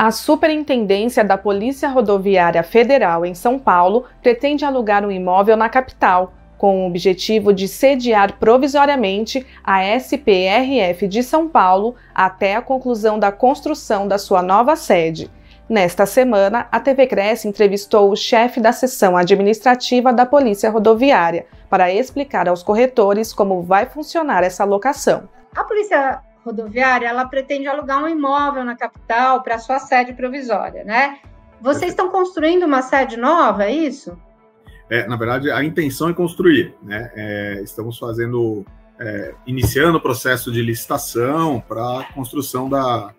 A Superintendência da Polícia Rodoviária Federal em São Paulo pretende alugar um imóvel na capital, com o objetivo de sediar provisoriamente a SPRF de São Paulo até a conclusão da construção da sua nova sede. Nesta semana, a TV Cresce entrevistou o chefe da seção administrativa da Polícia Rodoviária para explicar aos corretores como vai funcionar essa locação. A Polícia rodoviária, ela pretende alugar um imóvel na capital para sua sede provisória, né? Vocês estão construindo uma sede nova, é isso? É, na verdade, a intenção é construir, né? É, estamos fazendo, é, iniciando o processo de licitação para a construção da,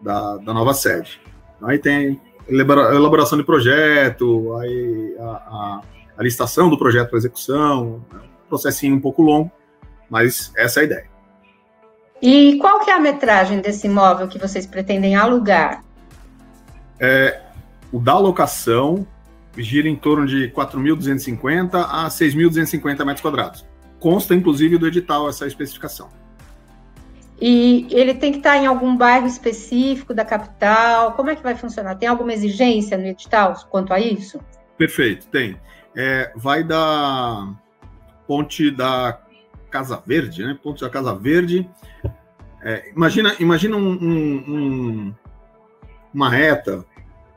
da, da, nova sede. Aí tem elaboração de projeto, aí a, a, a licitação do projeto para execução, né? um processinho um pouco longo, mas essa é a ideia. E qual que é a metragem desse imóvel que vocês pretendem alugar? É, o da locação gira em torno de 4.250 a 6.250 metros quadrados. Consta, inclusive, do edital essa especificação. E ele tem que estar em algum bairro específico da capital? Como é que vai funcionar? Tem alguma exigência no edital quanto a isso? Perfeito, tem. É, vai da ponte da Casa Verde, né? Ponte da Casa Verde. É, imagina imagina um, um, um, uma reta,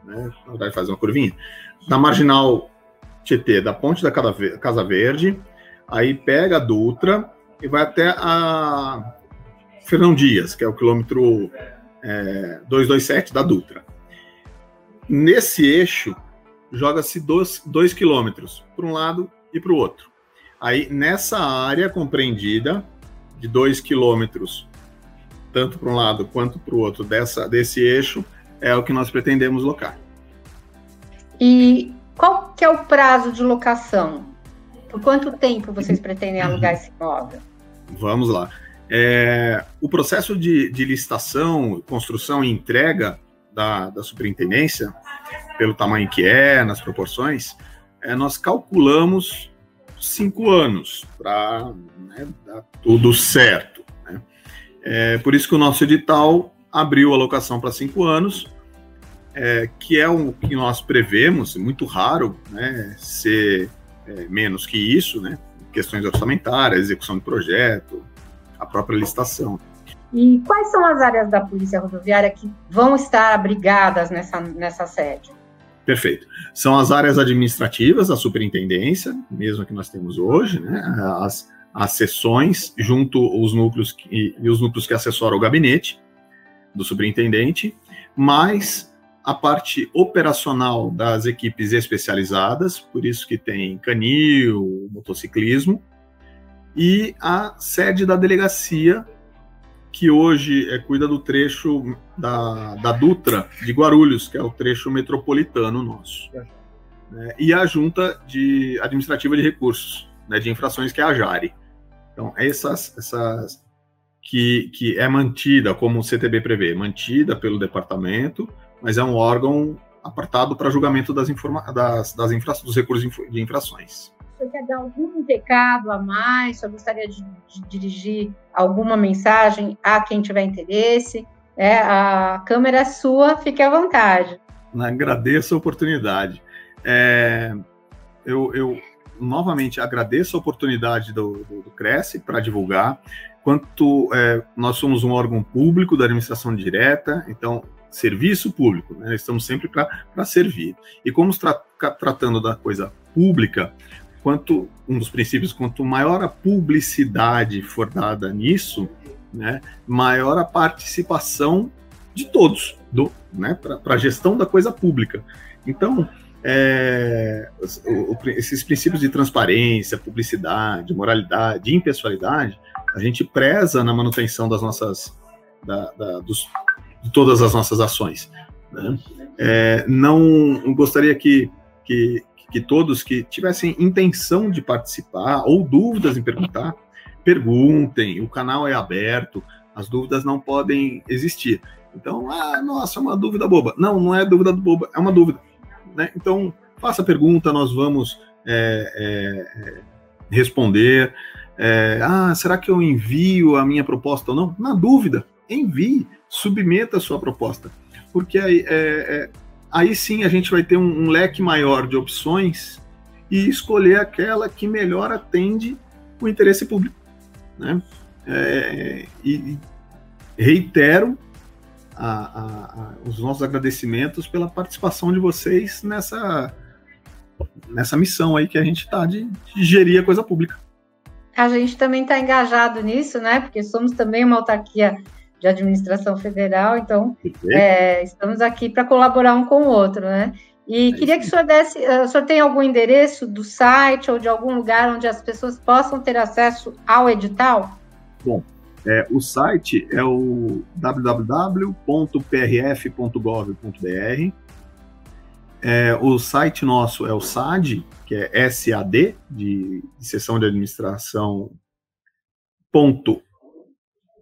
né? Verdade, fazer uma curvinha, da marginal Tietê, da ponte da Casa Verde, aí pega a Dutra e vai até a Fernão Dias, que é o quilômetro é, 227 da Dutra. Nesse eixo, joga-se dois, dois quilômetros para um lado e para o outro. Aí, nessa área compreendida de 2 quilômetros, tanto para um lado quanto para o outro dessa, desse eixo, é o que nós pretendemos locar. E qual que é o prazo de locação? Por quanto tempo vocês pretendem alugar esse imóvel? Vamos lá. É, o processo de, de, licitação, construção e entrega da, da, superintendência, pelo tamanho que é, nas proporções, é, nós calculamos cinco anos para né, dar tudo certo. Né? É por isso que o nosso edital abriu a locação para cinco anos, é, que é o que nós prevemos, muito raro né, ser é, menos que isso, né? questões orçamentárias, execução de projeto, a própria licitação. E quais são as áreas da Polícia Rodoviária que vão estar abrigadas nessa, nessa sede? Perfeito. São as áreas administrativas da superintendência, mesmo que nós temos hoje, né? As, as sessões, junto os núcleos que, e os núcleos que assessoram o gabinete do superintendente, mais a parte operacional das equipes especializadas, por isso que tem canil, motociclismo, e a sede da delegacia, que hoje é, cuida do trecho da, da Dutra de Guarulhos, que é o trecho metropolitano nosso. É. Né, e a Junta de Administrativa de Recursos, né, de Infrações, que é a JARE. Então, essas, essas que, que é mantida, como o CTB prevê, mantida pelo departamento, mas é um órgão apartado para julgamento das, informa das, das infra dos recursos de infrações você quer dar algum recado a mais? Você gostaria de, de dirigir alguma mensagem a quem tiver interesse? É, a câmera é sua, fique à vontade. Agradeço a oportunidade. É, eu, eu, novamente agradeço a oportunidade do, do, do Cresce para divulgar. Quanto é, nós somos um órgão público da administração direta, então serviço público, né? estamos sempre para servir. E como tra tratando da coisa pública, quanto um dos princípios, quanto maior a publicidade for dada nisso, né, maior a participação de todos, do, né, para a gestão da coisa pública. Então, é, o, esses princípios de transparência, publicidade, moralidade, impessoalidade, a gente preza na manutenção das nossas, da, da, dos, de todas as nossas ações. Né? É, não gostaria que, que, que todos que tivessem intenção de participar ou dúvidas em perguntar, perguntem, o canal é aberto, as dúvidas não podem existir. Então, ah, nossa, é uma dúvida boba. Não, não é dúvida boba, é uma dúvida. Né? Então, faça a pergunta, nós vamos é, é, é responder. É, ah, será que eu envio a minha proposta ou não? Na dúvida, envie, submeta a sua proposta. porque aí, é, é, aí sim a gente vai ter um, um, leque maior de opções e escolher aquela que melhor atende o interesse público. Né? É, e, reitero a, a, a, os nossos agradecimentos pela participação de vocês nessa, nessa missão aí que a gente está de, de gerir a coisa pública. A gente também está engajado nisso, né? Porque somos também uma autarquia de administração federal, então é, estamos aqui para colaborar um com o outro, né? E é queria que o senhor desse, eh, o senhor tem algum endereço do site ou de algum lugar onde as pessoas possam ter acesso ao edital? Bom, é, o site é o www.prf.gov.br. É, o site nosso é o SAD, que é SAD, de, de Seção de Administração, ponto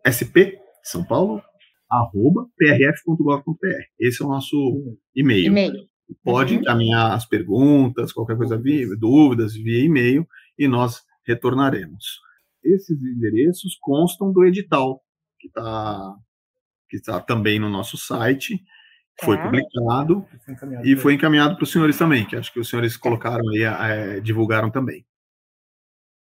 SP, São Paulo, arroba prf.gov.br. Esse é o nosso e-mail. e-mail. Pode uhum. encaminhar as perguntas, qualquer coisa, via, dúvidas, via e-mail, e nós retornaremos esses endereços constam do edital, que está que tá também no nosso site, foi tá. publicado foi e foi encaminhado para os senhores também, que acho que os senhores colocaram aí, é, divulgaram também.